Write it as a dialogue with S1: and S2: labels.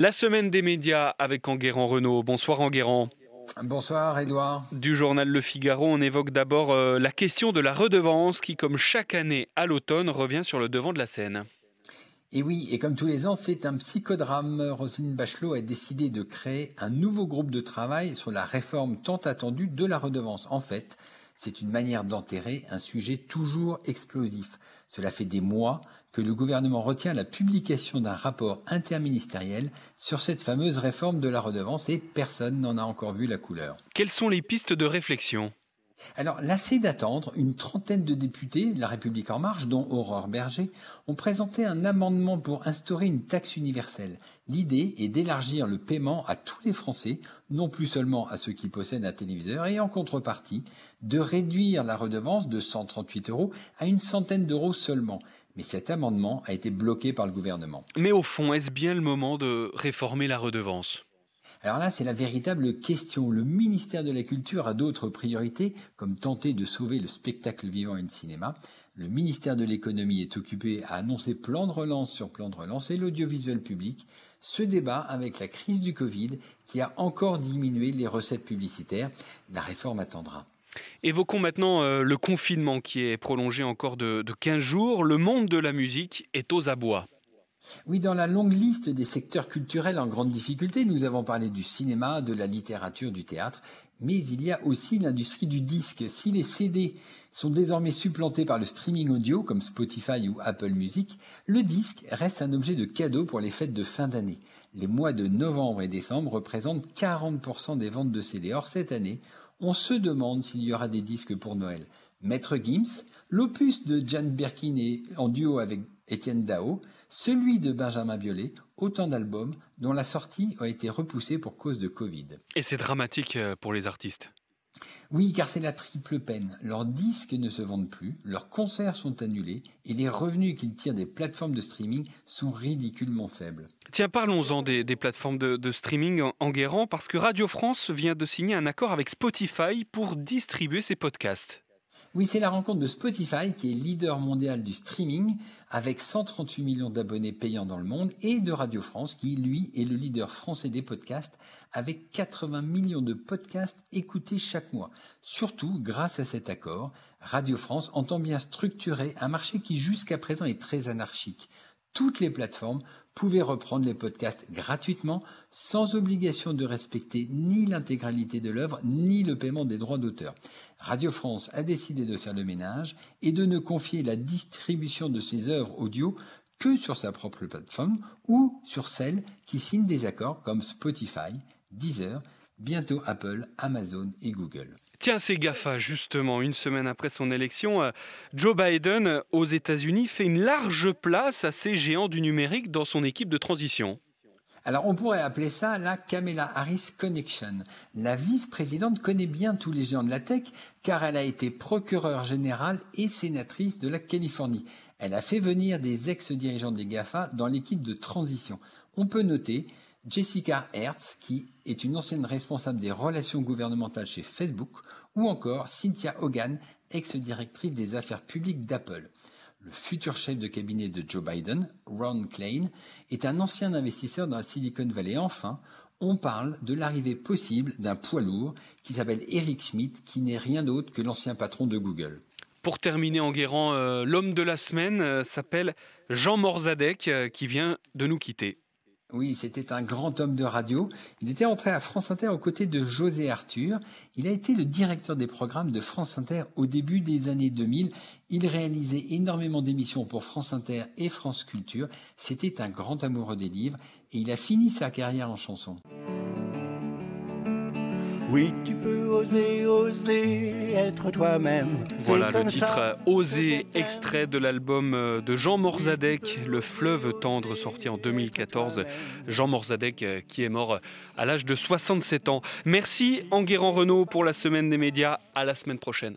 S1: La semaine des médias avec Enguerrand Renault. Bonsoir Enguerrand.
S2: Bonsoir Edouard.
S1: Du journal Le Figaro, on évoque d'abord euh, la question de la redevance qui, comme chaque année à l'automne, revient sur le devant de la scène.
S2: Et oui, et comme tous les ans, c'est un psychodrame. Roselyne Bachelot a décidé de créer un nouveau groupe de travail sur la réforme tant attendue de la redevance. En fait, c'est une manière d'enterrer un sujet toujours explosif. Cela fait des mois que le gouvernement retient la publication d'un rapport interministériel sur cette fameuse réforme de la redevance et personne n'en a encore vu la couleur.
S1: Quelles sont les pistes de réflexion?
S2: Alors, lassé d'attendre, une trentaine de députés de la République en marche, dont Aurore Berger, ont présenté un amendement pour instaurer une taxe universelle. L'idée est d'élargir le paiement à tous les Français, non plus seulement à ceux qui possèdent un téléviseur, et en contrepartie, de réduire la redevance de 138 euros à une centaine d'euros seulement. Mais cet amendement a été bloqué par le gouvernement.
S1: Mais au fond, est-ce bien le moment de réformer la redevance?
S2: Alors là, c'est la véritable question. Le ministère de la Culture a d'autres priorités, comme tenter de sauver le spectacle vivant et le cinéma. Le ministère de l'Économie est occupé à annoncer plan de relance sur plan de relance et l'audiovisuel public se débat avec la crise du Covid qui a encore diminué les recettes publicitaires. La réforme attendra.
S1: Évoquons maintenant euh, le confinement qui est prolongé encore de, de 15 jours. Le monde de la musique est aux abois.
S2: Oui, dans la longue liste des secteurs culturels en grande difficulté, nous avons parlé du cinéma, de la littérature, du théâtre, mais il y a aussi l'industrie du disque. Si les CD sont désormais supplantés par le streaming audio comme Spotify ou Apple Music, le disque reste un objet de cadeau pour les fêtes de fin d'année. Les mois de novembre et décembre représentent 40% des ventes de CD. Or, cette année, on se demande s'il y aura des disques pour Noël. Maître Gims, l'opus de Jan Birkin en duo avec Étienne Dao, celui de Benjamin Biolay, autant d'albums dont la sortie a été repoussée pour cause de Covid.
S1: Et c'est dramatique euh, pour les artistes.
S2: Oui, car c'est la triple peine. Leurs disques ne se vendent plus, leurs concerts sont annulés et les revenus qu'ils tirent des plateformes de streaming sont ridiculement faibles.
S1: Tiens, parlons-en des, plateformes de, de streaming en, en, guérant, parce que Radio France vient de signer un accord avec Spotify pour distribuer ses podcasts.
S2: Oui, c'est la rencontre de Spotify qui est leader mondial du streaming avec 138 millions d'abonnés payants dans le monde et de Radio France qui, lui, est le leader français des podcasts avec 80 millions de podcasts écoutés chaque mois. Surtout, grâce à cet accord, Radio France entend bien structurer un marché qui jusqu'à présent est très anarchique toutes les plateformes pouvaient reprendre les podcasts gratuitement sans obligation de respecter ni l'intégralité de l'œuvre ni le paiement des droits d'auteur. Radio France a décidé de faire le ménage et de ne confier la distribution de ses œuvres audio que sur sa propre plateforme ou sur celles qui signent des accords comme Spotify, Deezer, bientôt Apple, Amazon et Google.
S1: Tiens, c'est GAFA, justement, une semaine après son élection, euh, Joe Biden, aux États-Unis, fait une large place à ces géants du numérique dans son équipe de transition.
S2: Alors on pourrait appeler ça la Kamala Harris Connection. La vice-présidente connaît bien tous les géants de la tech car elle a été procureure générale et sénatrice de la Californie. Elle a fait venir des ex-dirigeants des GAFA dans l'équipe de transition. On peut noter Jessica Hertz, qui est une ancienne responsable des relations gouvernementales chez Facebook, ou encore Cynthia Hogan, ex-directrice des affaires publiques d'Apple. Le futur chef de cabinet de Joe Biden, Ron Klein, est un ancien investisseur dans la Silicon Valley. Enfin, on parle de l'arrivée possible d'un poids lourd qui s'appelle Eric Schmidt, qui n'est rien d'autre que l'ancien patron de Google.
S1: Pour terminer en guérant, euh, l'homme de la semaine euh, s'appelle Jean Morzadek, euh, qui vient de nous quitter.
S2: Oui, c'était un grand homme de radio. Il était entré à France Inter aux côtés de José Arthur. Il a été le directeur des programmes de France Inter au début des années 2000. Il réalisait énormément d'émissions pour France Inter et France Culture. C'était un grand amoureux des livres et il a fini sa carrière en chanson.
S3: Oui, tu peux oser, oser être toi-même.
S1: Voilà le titre Oser, extrait de l'album euh, de Jean Morzadek, Le fleuve tendre, sorti en 2014. Jean Morzadek euh, qui est mort à l'âge de 67 ans. Merci Enguerrand Renault pour la semaine des médias. À la semaine prochaine.